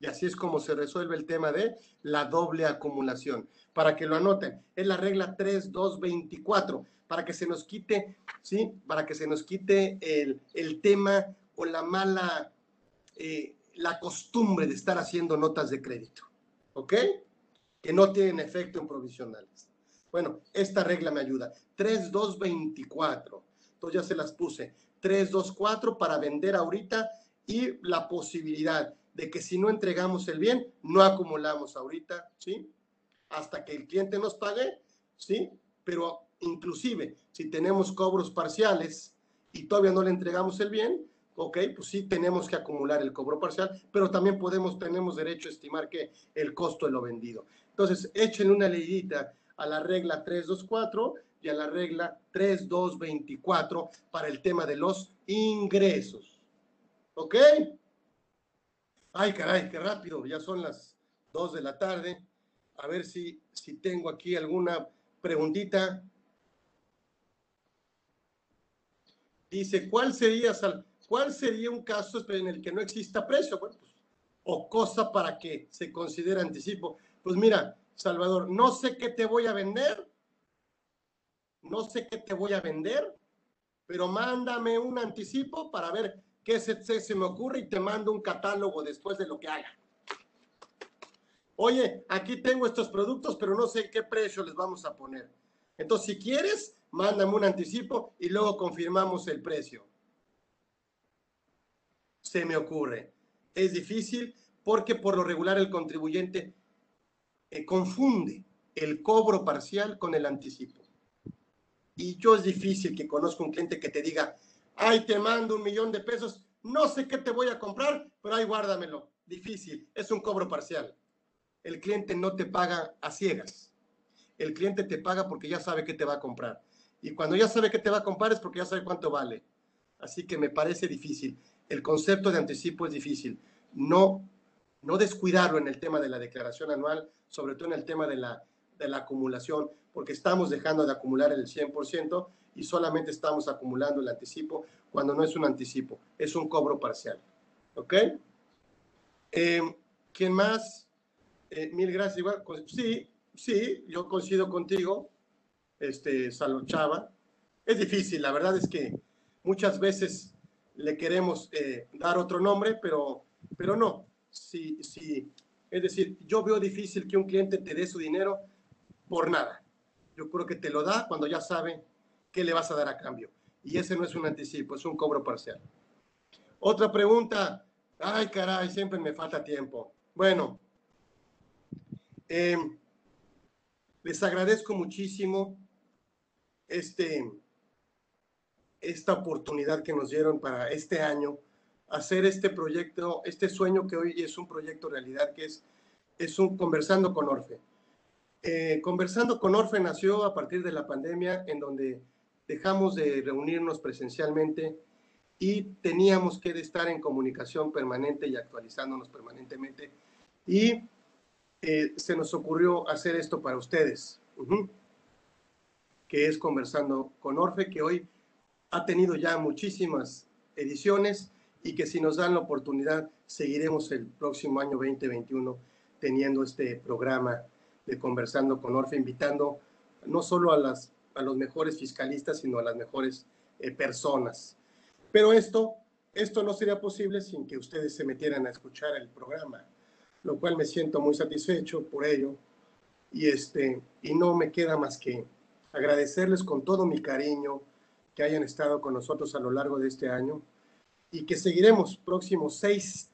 Y así es como se resuelve el tema de la doble acumulación. Para que lo anoten, es la regla 3224, para que se nos quite, ¿sí? Para que se nos quite el, el tema o la mala eh, la costumbre de estar haciendo notas de crédito, ¿ok? Que no tienen efecto en provisionales. Bueno, esta regla me ayuda. 3224. Entonces ya se las puse. 324 para vender ahorita y la posibilidad de que si no entregamos el bien, no acumulamos ahorita, ¿sí? Hasta que el cliente nos pague, ¿sí? Pero inclusive si tenemos cobros parciales y todavía no le entregamos el bien, ok, pues sí tenemos que acumular el cobro parcial, pero también podemos, tenemos derecho a estimar que el costo de lo vendido. Entonces, echen una leidita a la regla 324 y a la regla 3224 para el tema de los ingresos. ¿Ok? Ay, caray, qué rápido, ya son las 2 de la tarde. A ver si, si tengo aquí alguna preguntita. Dice, ¿cuál sería, cuál sería un caso en el que no exista precio? Bueno, pues, o cosa para que se considere anticipo. Pues mira, Salvador, no sé qué te voy a vender, no sé qué te voy a vender, pero mándame un anticipo para ver qué se, se, me ocurre y te mando un catálogo después de lo que haga. Oye, aquí tengo estos productos, pero no sé qué precio les vamos a poner. Entonces, si quieres, mándame un anticipo y luego confirmamos el precio. Se me ocurre. Es difícil porque por lo regular el contribuyente eh, confunde el cobro parcial con el anticipo. Y yo es difícil que conozca un cliente que te diga, ay, te mando un millón de pesos, no sé qué te voy a comprar, pero ahí guárdamelo. Difícil, es un cobro parcial. El cliente no te paga a ciegas. El cliente te paga porque ya sabe qué te va a comprar. Y cuando ya sabe qué te va a comprar es porque ya sabe cuánto vale. Así que me parece difícil. El concepto de anticipo es difícil. No, no descuidarlo en el tema de la declaración anual, sobre todo en el tema de la, de la acumulación, porque estamos dejando de acumular el 100% y solamente estamos acumulando el anticipo cuando no es un anticipo, es un cobro parcial. ¿Ok? Eh, ¿Quién más? Eh, mil gracias. Igual, sí, sí, yo coincido contigo, este, Salud Chava. Es difícil, la verdad es que muchas veces le queremos eh, dar otro nombre, pero, pero no. Sí, sí. Es decir, yo veo difícil que un cliente te dé su dinero por nada. Yo creo que te lo da cuando ya sabe qué le vas a dar a cambio. Y ese no es un anticipo, es un cobro parcial. Otra pregunta. Ay, caray, siempre me falta tiempo. Bueno, eh, les agradezco muchísimo este, esta oportunidad que nos dieron para este año hacer este proyecto, este sueño que hoy es un proyecto realidad, que es, es un Conversando con Orfe. Eh, conversando con Orfe nació a partir de la pandemia, en donde dejamos de reunirnos presencialmente y teníamos que estar en comunicación permanente y actualizándonos permanentemente. Y eh, se nos ocurrió hacer esto para ustedes, que es Conversando con Orfe, que hoy ha tenido ya muchísimas ediciones y que si nos dan la oportunidad seguiremos el próximo año 2021 teniendo este programa de Conversando con Orfe, invitando no solo a, las, a los mejores fiscalistas, sino a las mejores eh, personas. Pero esto, esto no sería posible sin que ustedes se metieran a escuchar el programa, lo cual me siento muy satisfecho por ello. Y, este, y no me queda más que agradecerles con todo mi cariño que hayan estado con nosotros a lo largo de este año y que seguiremos próximo 6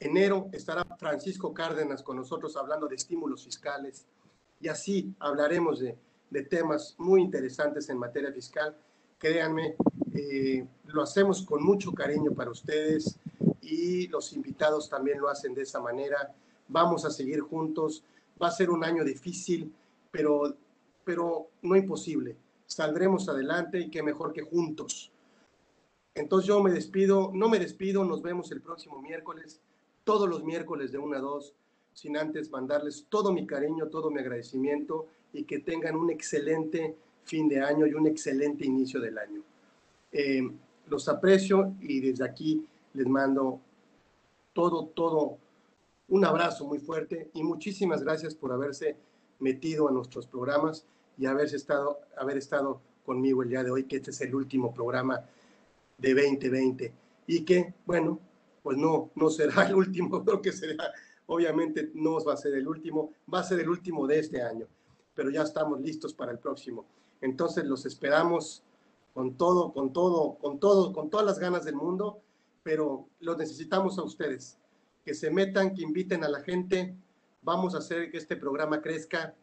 enero estará Francisco Cárdenas con nosotros hablando de estímulos fiscales y así hablaremos de, de temas muy interesantes en materia fiscal. Créanme, eh, lo hacemos con mucho cariño para ustedes y los invitados también lo hacen de esa manera. Vamos a seguir juntos. Va a ser un año difícil, pero, pero no imposible. Saldremos adelante y qué mejor que juntos. Entonces yo me despido, no me despido, nos vemos el próximo miércoles todos los miércoles de 1 a 2, sin antes mandarles todo mi cariño, todo mi agradecimiento y que tengan un excelente fin de año y un excelente inicio del año. Eh, los aprecio y desde aquí les mando todo, todo, un abrazo muy fuerte y muchísimas gracias por haberse metido a nuestros programas y haberse estado, haber estado conmigo el día de hoy, que este es el último programa de 2020 y que, bueno, pues no, no será el último, creo que será, obviamente no va a ser el último, va a ser el último de este año, pero ya estamos listos para el próximo. Entonces los esperamos con todo, con todo, con todo, con todas las ganas del mundo, pero los necesitamos a ustedes, que se metan, que inviten a la gente, vamos a hacer que este programa crezca,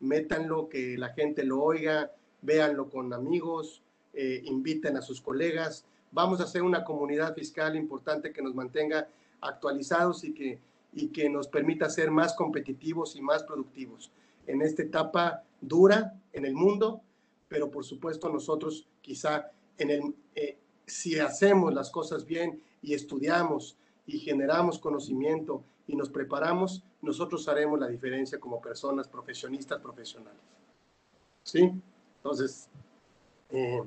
métanlo, que la gente lo oiga, véanlo con amigos, eh, inviten a sus colegas, vamos a hacer una comunidad fiscal importante que nos mantenga actualizados y que, y que nos permita ser más competitivos y más productivos en esta etapa dura en el mundo, pero por supuesto nosotros quizá en el, eh, si hacemos las cosas bien y estudiamos y generamos conocimiento y nos preparamos, nosotros haremos la diferencia como personas profesionistas, profesionales. ¿Sí? Entonces, eh,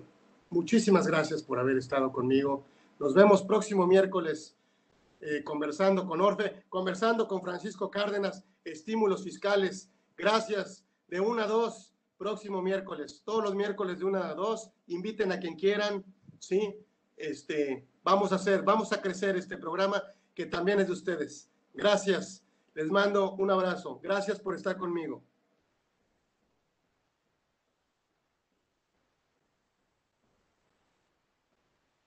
muchísimas gracias por haber estado conmigo. Nos vemos próximo miércoles eh, conversando con Orfe, conversando con Francisco Cárdenas, estímulos fiscales. Gracias. De una a dos, próximo miércoles. Todos los miércoles de una a dos. Inviten a quien quieran. Sí, este, vamos a hacer, vamos a crecer este programa que también es de ustedes. Gracias. Les mando un abrazo. Gracias por estar conmigo.